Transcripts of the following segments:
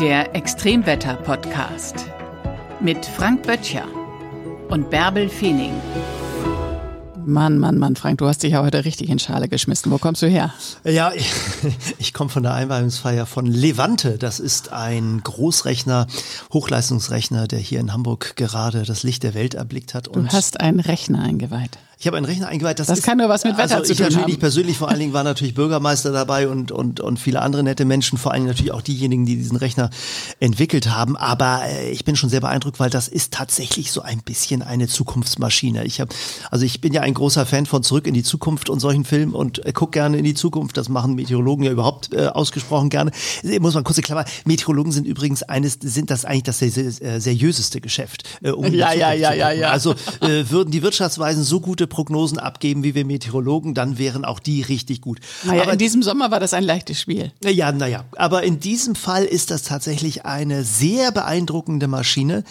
Der Extremwetter-Podcast mit Frank Böttcher und Bärbel Feening. Mann, Mann, Mann, Frank, du hast dich ja heute richtig in Schale geschmissen. Wo kommst du her? Ja, ich, ich komme von der Einweihungsfeier von Levante. Das ist ein Großrechner, Hochleistungsrechner, der hier in Hamburg gerade das Licht der Welt erblickt hat. du hast einen Rechner eingeweiht. Ich habe einen Rechner eingeweiht. Das, das ist, kann nur was mit Wetter also zu tun natürlich haben. Ich persönlich vor allen Dingen war natürlich Bürgermeister dabei und, und, und viele andere nette Menschen, vor allem natürlich auch diejenigen, die diesen Rechner entwickelt haben. Aber äh, ich bin schon sehr beeindruckt, weil das ist tatsächlich so ein bisschen eine Zukunftsmaschine. Ich habe, also ich bin ja ein großer Fan von Zurück in die Zukunft und solchen Filmen und äh, guck gerne in die Zukunft. Das machen Meteorologen ja überhaupt äh, ausgesprochen gerne. Äh, muss man kurz Klammer. Meteorologen sind übrigens eines, sind das eigentlich das äh, seriöseste Geschäft. Äh, um ja, ja, ja, ja, ja. Also äh, würden die Wirtschaftsweisen so gute Prognosen abgeben, geben wie wir Meteorologen, dann wären auch die richtig gut. Naja, aber in diesem Sommer war das ein leichtes Spiel. Ja, naja, aber in diesem Fall ist das tatsächlich eine sehr beeindruckende Maschine.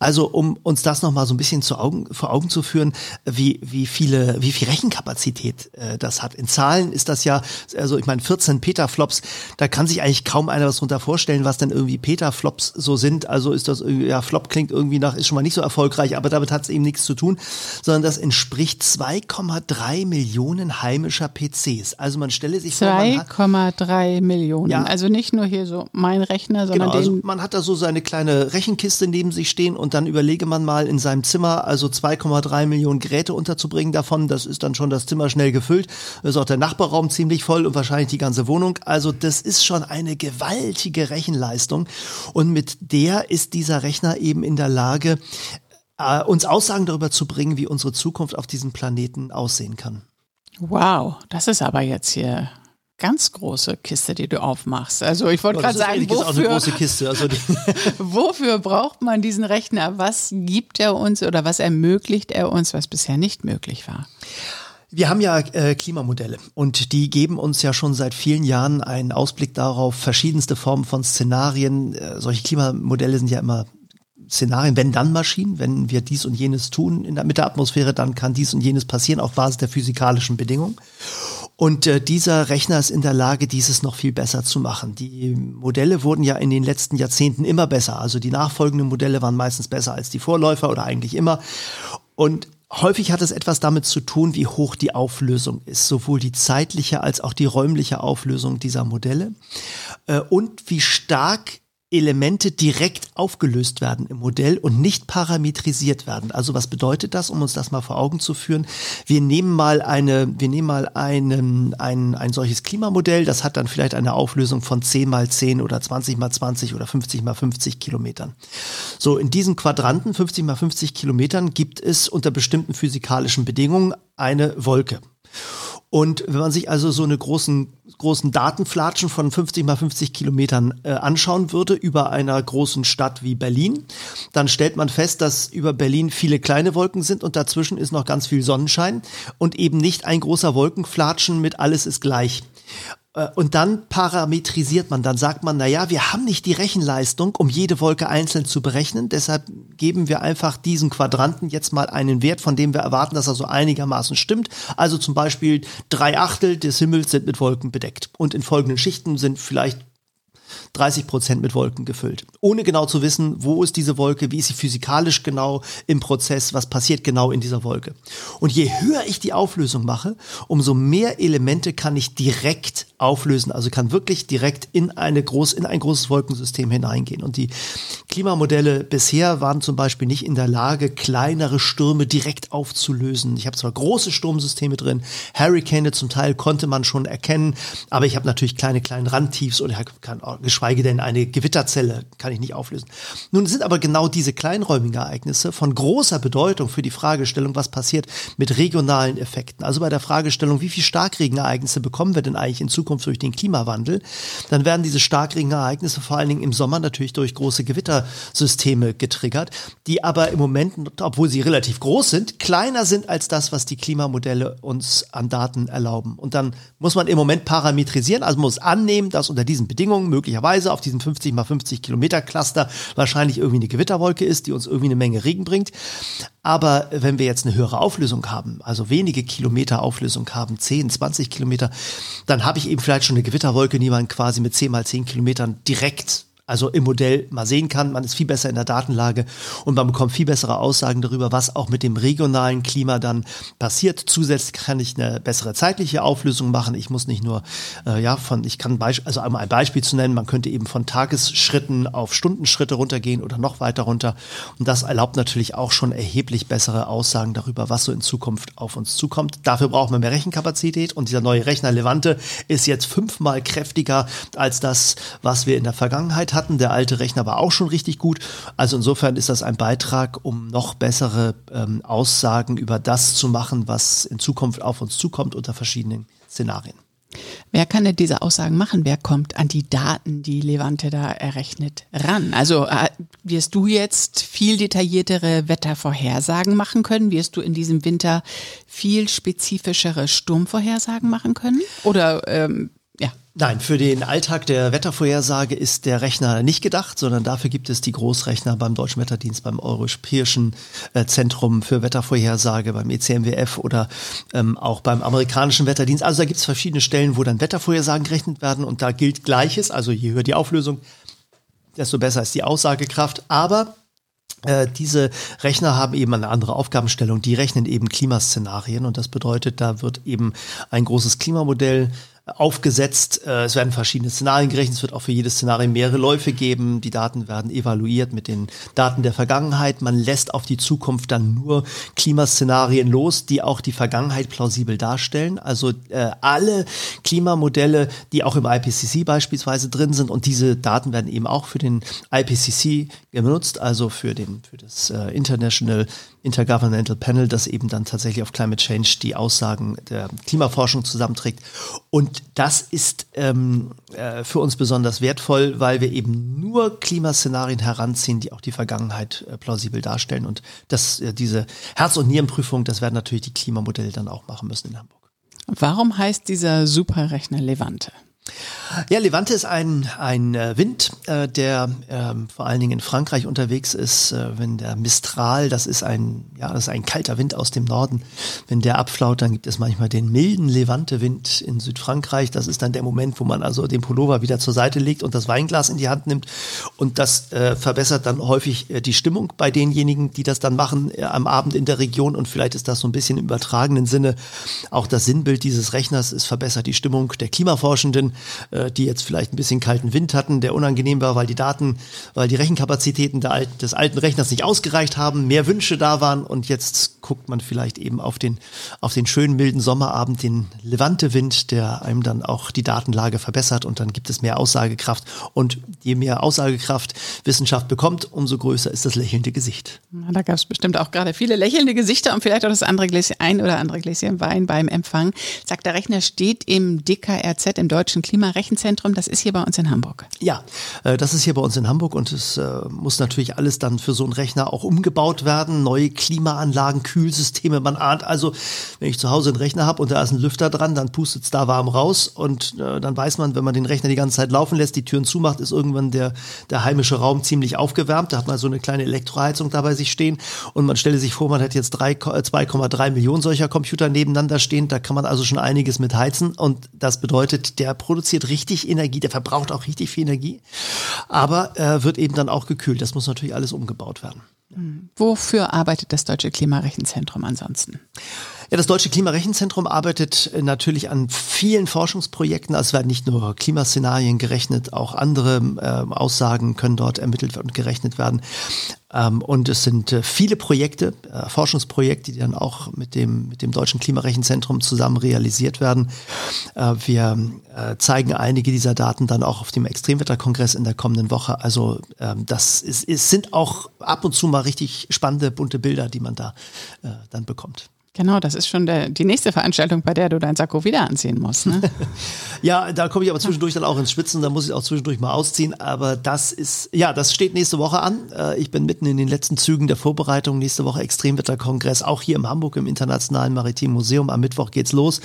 Also um uns das nochmal so ein bisschen zu Augen, vor Augen zu führen, wie, wie viele, wie viel Rechenkapazität äh, das hat. In Zahlen ist das ja, also ich meine 14 Petaflops, da kann sich eigentlich kaum einer was drunter vorstellen, was denn irgendwie Petaflops so sind. Also ist das ja, Flop klingt irgendwie nach, ist schon mal nicht so erfolgreich, aber damit hat es eben nichts zu tun, sondern das entspricht 2,3 2,3 Millionen heimischer PCs. Also man stelle sich vor, 2,3 Millionen. Ja, also nicht nur hier so mein Rechner, sondern genau, den. Also man hat da so seine kleine Rechenkiste neben sich stehen und dann überlege man mal in seinem Zimmer also 2,3 Millionen Geräte unterzubringen davon. Das ist dann schon das Zimmer schnell gefüllt. Das ist auch der Nachbarraum ziemlich voll und wahrscheinlich die ganze Wohnung. Also das ist schon eine gewaltige Rechenleistung und mit der ist dieser Rechner eben in der Lage, äh, uns Aussagen darüber zu bringen, wie unsere Zukunft auf diesem Planeten aussehen kann. Wow, das ist aber jetzt hier ganz große Kiste, die du aufmachst. Also ich wollte gerade sagen, wofür, also wofür braucht man diesen Rechner? Was gibt er uns oder was ermöglicht er uns, was bisher nicht möglich war? Wir haben ja äh, Klimamodelle und die geben uns ja schon seit vielen Jahren einen Ausblick darauf, verschiedenste Formen von Szenarien. Äh, solche Klimamodelle sind ja immer Szenarien, wenn dann Maschinen, wenn wir dies und jenes tun in der, mit der Atmosphäre, dann kann dies und jenes passieren auf Basis der physikalischen Bedingungen. Und äh, dieser Rechner ist in der Lage, dieses noch viel besser zu machen. Die Modelle wurden ja in den letzten Jahrzehnten immer besser. Also die nachfolgenden Modelle waren meistens besser als die Vorläufer oder eigentlich immer. Und Häufig hat es etwas damit zu tun, wie hoch die Auflösung ist, sowohl die zeitliche als auch die räumliche Auflösung dieser Modelle äh, und wie stark Elemente direkt aufgelöst werden im Modell und nicht parametrisiert werden. Also was bedeutet das, um uns das mal vor Augen zu führen? Wir nehmen mal eine, wir nehmen mal einen, ein, ein solches Klimamodell, das hat dann vielleicht eine Auflösung von 10 mal 10 oder 20 mal 20 oder 50 mal 50 Kilometern. So, in diesen Quadranten, 50 mal 50 Kilometern, gibt es unter bestimmten physikalischen Bedingungen eine Wolke. Und wenn man sich also so eine großen, großen Datenflatschen von 50 mal 50 Kilometern äh, anschauen würde über einer großen Stadt wie Berlin, dann stellt man fest, dass über Berlin viele kleine Wolken sind und dazwischen ist noch ganz viel Sonnenschein und eben nicht ein großer Wolkenflatschen mit alles ist gleich. Äh, und dann parametrisiert man, dann sagt man, na ja, wir haben nicht die Rechenleistung, um jede Wolke einzeln zu berechnen, deshalb geben wir einfach diesen Quadranten jetzt mal einen Wert, von dem wir erwarten, dass er so einigermaßen stimmt. Also zum Beispiel drei Achtel des Himmels sind mit Wolken bedeckt und in folgenden Schichten sind vielleicht 30 Prozent mit Wolken gefüllt. Ohne genau zu wissen, wo ist diese Wolke, wie ist sie physikalisch genau im Prozess, was passiert genau in dieser Wolke. Und je höher ich die Auflösung mache, umso mehr Elemente kann ich direkt auflösen, also kann wirklich direkt in eine groß, in ein großes Wolkensystem hineingehen. Und die Klimamodelle bisher waren zum Beispiel nicht in der Lage, kleinere Stürme direkt aufzulösen. Ich habe zwar große Sturmsysteme drin, Hurricane zum Teil konnte man schon erkennen, aber ich habe natürlich kleine, kleine Randtiefs und kann geschweige denn eine Gewitterzelle kann ich nicht auflösen. Nun sind aber genau diese kleinräumigen Ereignisse von großer Bedeutung für die Fragestellung, was passiert mit regionalen Effekten. Also bei der Fragestellung, wie viel Starkregenereignisse bekommen wir denn eigentlich in Zukunft durch den Klimawandel? Dann werden diese Starkregenereignisse vor allen Dingen im Sommer natürlich durch große Gewittersysteme getriggert, die aber im Moment, obwohl sie relativ groß sind, kleiner sind als das, was die Klimamodelle uns an Daten erlauben. Und dann muss man im Moment parametrisieren, also muss annehmen, dass unter diesen Bedingungen möglicherweise auf diesem 50 mal 50 Kilometer Cluster wahrscheinlich irgendwie eine Gewitterwolke ist, die uns irgendwie eine Menge Regen bringt. Aber wenn wir jetzt eine höhere Auflösung haben, also wenige Kilometer Auflösung haben, 10, 20 Kilometer, dann habe ich eben vielleicht schon eine Gewitterwolke, die man quasi mit 10 mal 10 Kilometern direkt also im Modell mal sehen kann. Man ist viel besser in der Datenlage und man bekommt viel bessere Aussagen darüber, was auch mit dem regionalen Klima dann passiert. Zusätzlich kann ich eine bessere zeitliche Auflösung machen. Ich muss nicht nur, äh, ja, von, ich kann, Beisp also einmal ein Beispiel zu nennen, man könnte eben von Tagesschritten auf Stundenschritte runtergehen oder noch weiter runter. Und das erlaubt natürlich auch schon erheblich bessere Aussagen darüber, was so in Zukunft auf uns zukommt. Dafür braucht man mehr Rechenkapazität und dieser neue Rechner Levante ist jetzt fünfmal kräftiger als das, was wir in der Vergangenheit hatten. Der alte Rechner war auch schon richtig gut. Also insofern ist das ein Beitrag, um noch bessere ähm, Aussagen über das zu machen, was in Zukunft auf uns zukommt unter verschiedenen Szenarien. Wer kann denn diese Aussagen machen? Wer kommt an die Daten, die Levante da errechnet, ran? Also äh, wirst du jetzt viel detailliertere Wettervorhersagen machen können? Wirst du in diesem Winter viel spezifischere Sturmvorhersagen machen können? Oder ähm. Nein, für den Alltag der Wettervorhersage ist der Rechner nicht gedacht, sondern dafür gibt es die Großrechner beim Deutschen Wetterdienst, beim Europäischen äh, Zentrum für Wettervorhersage, beim ECMWF oder ähm, auch beim amerikanischen Wetterdienst. Also da gibt es verschiedene Stellen, wo dann Wettervorhersagen gerechnet werden und da gilt Gleiches. Also je höher die Auflösung, desto besser ist die Aussagekraft. Aber äh, diese Rechner haben eben eine andere Aufgabenstellung. Die rechnen eben Klimaszenarien und das bedeutet, da wird eben ein großes Klimamodell aufgesetzt. Äh, es werden verschiedene Szenarien gerechnet. Es wird auch für jedes Szenario mehrere Läufe geben. Die Daten werden evaluiert mit den Daten der Vergangenheit. Man lässt auf die Zukunft dann nur Klimaszenarien los, die auch die Vergangenheit plausibel darstellen. Also äh, alle Klimamodelle, die auch im IPCC beispielsweise drin sind und diese Daten werden eben auch für den IPCC genutzt, also für den für das äh, International Intergovernmental Panel, das eben dann tatsächlich auf Climate Change die Aussagen der Klimaforschung zusammenträgt. Und das ist ähm, äh, für uns besonders wertvoll, weil wir eben nur Klimaszenarien heranziehen, die auch die Vergangenheit äh, plausibel darstellen. Und das, äh, diese Herz- und Nierenprüfung, das werden natürlich die Klimamodelle dann auch machen müssen in Hamburg. Warum heißt dieser Superrechner Levante? Ja, Levante ist ein, ein äh, Wind, äh, der ähm, vor allen Dingen in Frankreich unterwegs ist. Äh, wenn der Mistral, das ist ein, ja, das ist ein kalter Wind aus dem Norden, wenn der abflaut, dann gibt es manchmal den milden Levante-Wind in Südfrankreich. Das ist dann der Moment, wo man also den Pullover wieder zur Seite legt und das Weinglas in die Hand nimmt. Und das äh, verbessert dann häufig äh, die Stimmung bei denjenigen, die das dann machen äh, am Abend in der Region. Und vielleicht ist das so ein bisschen im übertragenen Sinne auch das Sinnbild dieses Rechners. Es verbessert die Stimmung der Klimaforschenden äh, die jetzt vielleicht ein bisschen kalten Wind hatten, der unangenehm war, weil die Daten, weil die Rechenkapazitäten alten, des alten Rechners nicht ausgereicht haben, mehr Wünsche da waren und jetzt guckt man vielleicht eben auf den, auf den schönen milden Sommerabend, den Levante-Wind, der einem dann auch die Datenlage verbessert und dann gibt es mehr Aussagekraft und je mehr Aussagekraft Wissenschaft bekommt, umso größer ist das lächelnde Gesicht. Da gab es bestimmt auch gerade viele lächelnde Gesichter und vielleicht auch das andere Gläschen, ein oder andere Gläschen Wein beim Empfang. Sagt der Rechner steht im DKRZ, im Deutschen Klimarechenzentrum. Das ist hier bei uns in Hamburg. Ja, äh, das ist hier bei uns in Hamburg und es äh, muss natürlich alles dann für so einen Rechner auch umgebaut werden. Neue Klimaanlagen, Kühlsysteme. Man ahnt also, wenn ich zu Hause einen Rechner habe und da ist ein Lüfter dran, dann pustet es da warm raus und äh, dann weiß man, wenn man den Rechner die ganze Zeit laufen lässt, die Türen zumacht, ist irgendwann der, der heimische Raum ziemlich aufgewärmt. Da hat man so eine kleine Elektroheizung dabei sich stehen und man stelle sich vor, man hat jetzt 2,3 Millionen solcher Computer nebeneinander stehen. Da kann man also schon einiges mit heizen und das bedeutet, der produziert richtig Energie, der verbraucht auch richtig viel Energie, aber äh, wird eben dann auch gekühlt. Das muss natürlich alles umgebaut werden. Wofür arbeitet das Deutsche Klimarechenzentrum ansonsten? Ja, das Deutsche Klimarechenzentrum arbeitet natürlich an vielen Forschungsprojekten. Also es werden nicht nur Klimaszenarien gerechnet, auch andere äh, Aussagen können dort ermittelt und gerechnet werden. Ähm, und es sind äh, viele Projekte, äh, Forschungsprojekte, die dann auch mit dem, mit dem Deutschen Klimarechenzentrum zusammen realisiert werden. Äh, wir äh, zeigen einige dieser Daten dann auch auf dem Extremwetterkongress in der kommenden Woche. Also ähm, das ist, es sind auch ab und zu mal richtig spannende, bunte Bilder, die man da äh, dann bekommt. Genau, das ist schon der, die nächste Veranstaltung, bei der du dein Sakko wieder anziehen musst. Ne? ja, da komme ich aber zwischendurch dann auch ins Schwitzen, da muss ich auch zwischendurch mal ausziehen. Aber das ist, ja, das steht nächste Woche an. Äh, ich bin mitten in den letzten Zügen der Vorbereitung. Nächste Woche Extremwetterkongress, auch hier im Hamburg im Internationalen Maritimen Museum. Am Mittwoch geht's los.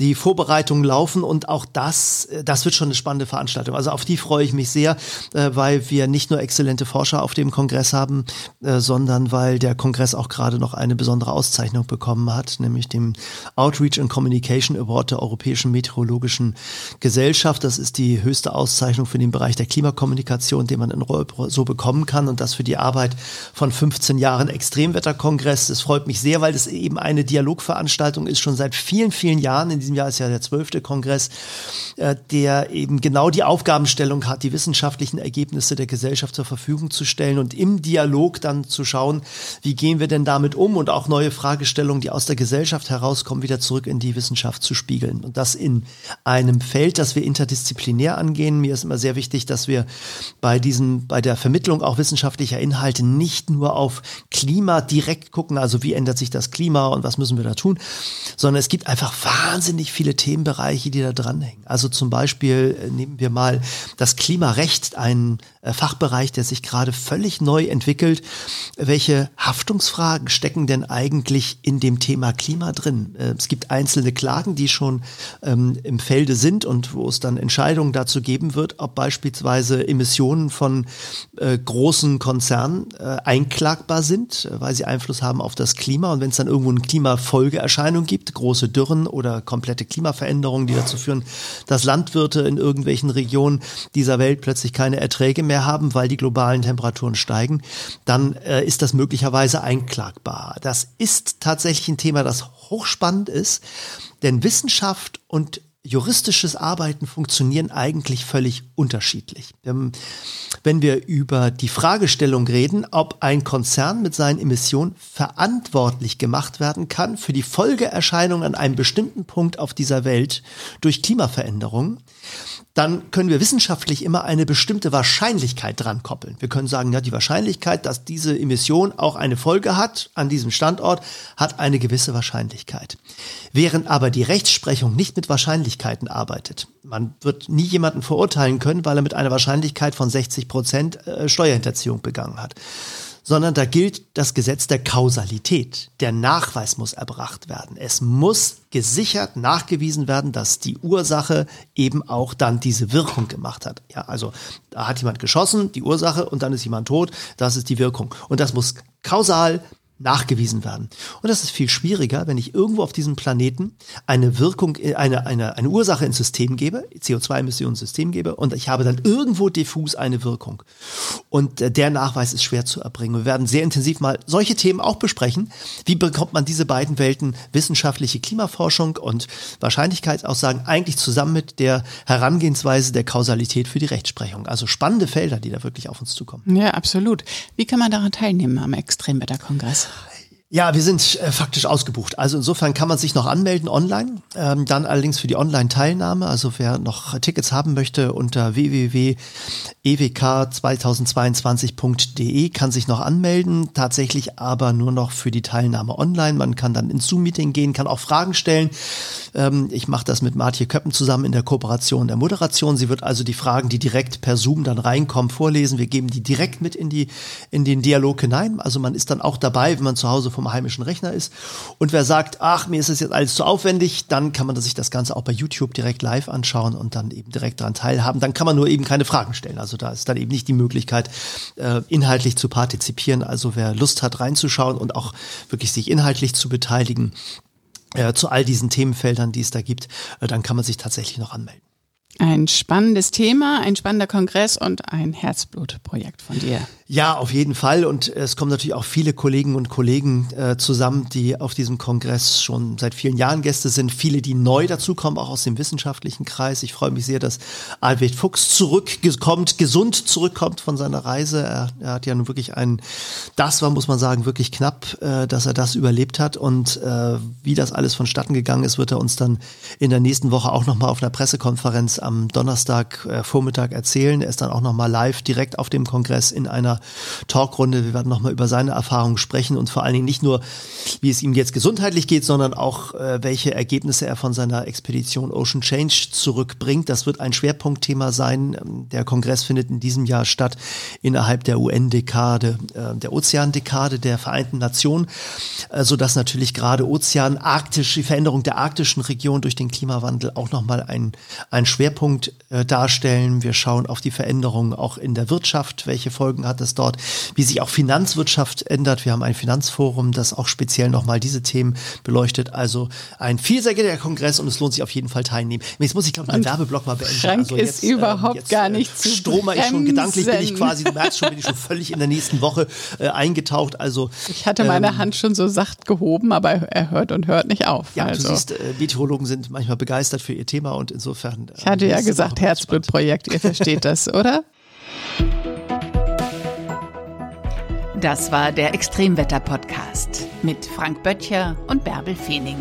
Die Vorbereitungen laufen und auch das, äh, das wird schon eine spannende Veranstaltung. Also auf die freue ich mich sehr, äh, weil wir nicht nur exzellente Forscher auf dem Kongress haben, sondern weil der Kongress auch gerade noch eine besondere Auszeichnung bekommt bekommen hat, nämlich dem Outreach and Communication Award der Europäischen Meteorologischen Gesellschaft. Das ist die höchste Auszeichnung für den Bereich der Klimakommunikation, den man in Europa so bekommen kann und das für die Arbeit von 15 Jahren Extremwetterkongress. Das freut mich sehr, weil das eben eine Dialogveranstaltung ist, schon seit vielen, vielen Jahren. In diesem Jahr ist ja der zwölfte Kongress, äh, der eben genau die Aufgabenstellung hat, die wissenschaftlichen Ergebnisse der Gesellschaft zur Verfügung zu stellen und im Dialog dann zu schauen, wie gehen wir denn damit um und auch neue Fragestellungen, die aus der Gesellschaft herauskommen, wieder zurück in die Wissenschaft zu spiegeln. Und das in einem Feld, das wir interdisziplinär angehen. Mir ist immer sehr wichtig, dass wir bei diesem, bei der Vermittlung auch wissenschaftlicher Inhalte nicht nur auf Klima direkt gucken, also wie ändert sich das Klima und was müssen wir da tun, sondern es gibt einfach wahnsinnig viele Themenbereiche, die da dranhängen. Also zum Beispiel äh, nehmen wir mal das Klimarecht, ein äh, Fachbereich, der sich gerade völlig neu entwickelt. Welche Haftungsfragen stecken denn eigentlich in dem Thema Klima drin? Äh, es gibt einzelne Klagen, die schon ähm, im Felde sind und wo es dann Entscheidungen dazu geben wird, ob beispielsweise Emissionen von äh, großen Konzernen äh, einklagbar sind, äh, weil sie Einfluss haben auf das Klima. Und wenn es dann irgendwo eine Klimafolgeerscheinung gibt, große Dürren oder komplette Klimaveränderungen, die dazu führen, dass Landwirte in irgendwelchen Regionen dieser Welt plötzlich keine Erträge mehr mehr haben, weil die globalen Temperaturen steigen, dann äh, ist das möglicherweise einklagbar. Das ist tatsächlich ein Thema, das hochspannend ist, denn Wissenschaft und juristisches Arbeiten funktionieren eigentlich völlig unterschiedlich. Wenn wir über die Fragestellung reden, ob ein Konzern mit seinen Emissionen verantwortlich gemacht werden kann für die Folgeerscheinungen an einem bestimmten Punkt auf dieser Welt durch Klimaveränderungen, dann können wir wissenschaftlich immer eine bestimmte Wahrscheinlichkeit dran koppeln. Wir können sagen, ja, die Wahrscheinlichkeit, dass diese Emission auch eine Folge hat an diesem Standort, hat eine gewisse Wahrscheinlichkeit. Während aber die Rechtsprechung nicht mit Wahrscheinlichkeiten arbeitet. Man wird nie jemanden verurteilen können, weil er mit einer Wahrscheinlichkeit von 60 Prozent äh, Steuerhinterziehung begangen hat sondern da gilt das Gesetz der Kausalität. Der Nachweis muss erbracht werden. Es muss gesichert nachgewiesen werden, dass die Ursache eben auch dann diese Wirkung gemacht hat. Ja, also da hat jemand geschossen, die Ursache, und dann ist jemand tot, das ist die Wirkung. Und das muss kausal nachgewiesen werden. Und das ist viel schwieriger, wenn ich irgendwo auf diesem Planeten eine Wirkung, eine, eine, eine Ursache ins System gebe, CO2-Emissionen ins System gebe und ich habe dann irgendwo diffus eine Wirkung. Und äh, der Nachweis ist schwer zu erbringen. Wir werden sehr intensiv mal solche Themen auch besprechen. Wie bekommt man diese beiden Welten, wissenschaftliche Klimaforschung und Wahrscheinlichkeitsaussagen, eigentlich zusammen mit der Herangehensweise der Kausalität für die Rechtsprechung? Also spannende Felder, die da wirklich auf uns zukommen. Ja, absolut. Wie kann man daran teilnehmen am Extremwetterkongress? Ja, wir sind äh, faktisch ausgebucht. Also insofern kann man sich noch anmelden online. Ähm, dann allerdings für die Online-Teilnahme. Also wer noch Tickets haben möchte unter www.ewk2022.de kann sich noch anmelden. Tatsächlich aber nur noch für die Teilnahme online. Man kann dann ins Zoom-Meeting gehen, kann auch Fragen stellen. Ähm, ich mache das mit Martje Köppen zusammen in der Kooperation der Moderation. Sie wird also die Fragen, die direkt per Zoom dann reinkommen, vorlesen. Wir geben die direkt mit in die in den Dialog hinein. Also man ist dann auch dabei, wenn man zu Hause vom vom heimischen Rechner ist. Und wer sagt, ach, mir ist es jetzt alles zu aufwendig, dann kann man sich das Ganze auch bei YouTube direkt live anschauen und dann eben direkt daran teilhaben. Dann kann man nur eben keine Fragen stellen. Also da ist dann eben nicht die Möglichkeit, äh, inhaltlich zu partizipieren. Also wer Lust hat, reinzuschauen und auch wirklich sich inhaltlich zu beteiligen, äh, zu all diesen Themenfeldern, die es da gibt, äh, dann kann man sich tatsächlich noch anmelden. Ein spannendes Thema, ein spannender Kongress und ein Herzblutprojekt von dir. Ja, auf jeden Fall. Und es kommen natürlich auch viele Kollegen und Kollegen äh, zusammen, die auf diesem Kongress schon seit vielen Jahren Gäste sind. Viele, die neu dazukommen, auch aus dem wissenschaftlichen Kreis. Ich freue mich sehr, dass Alfred Fuchs zurückkommt, gesund zurückkommt von seiner Reise. Er, er, hat ja nun wirklich einen, das war, muss man sagen, wirklich knapp, äh, dass er das überlebt hat. Und äh, wie das alles vonstatten gegangen ist, wird er uns dann in der nächsten Woche auch nochmal auf einer Pressekonferenz am Donnerstag äh, Vormittag erzählen. Er ist dann auch nochmal live direkt auf dem Kongress in einer Talkrunde. Wir werden nochmal über seine Erfahrungen sprechen und vor allen Dingen nicht nur, wie es ihm jetzt gesundheitlich geht, sondern auch, äh, welche Ergebnisse er von seiner Expedition Ocean Change zurückbringt. Das wird ein Schwerpunktthema sein. Ähm, der Kongress findet in diesem Jahr statt innerhalb der UN-Dekade, äh, der Ozeandekade der Vereinten Nationen, äh, sodass natürlich gerade Ozean, arktisch, die Veränderung der arktischen Region durch den Klimawandel auch nochmal ein, ein Schwerpunkt äh, darstellen. Wir schauen auf die Veränderungen auch in der Wirtschaft. Welche Folgen hat Interessantes dort, wie sich auch Finanzwirtschaft ändert. Wir haben ein Finanzforum, das auch speziell nochmal diese Themen beleuchtet. Also ein vielseitiger Kongress und es lohnt sich auf jeden Fall teilnehmen. Jetzt muss ich, glaube ich, meinen Werbeblock mal beenden. Frank also jetzt, ist überhaupt ähm, jetzt, gar nicht zu Stroma ich schon gedanklich, bin ich quasi, du merkst schon, bin ich schon völlig in der nächsten Woche äh, eingetaucht. Also Ich hatte meine ähm, Hand schon so sacht gehoben, aber er hört und hört nicht auf. Ja, also. du siehst, äh, Meteorologen sind manchmal begeistert für ihr Thema und insofern. Äh, ich hatte ja gesagt, Herzblutprojekt, ihr versteht das, oder? Das war der Extremwetter-Podcast mit Frank Böttcher und Bärbel Feening.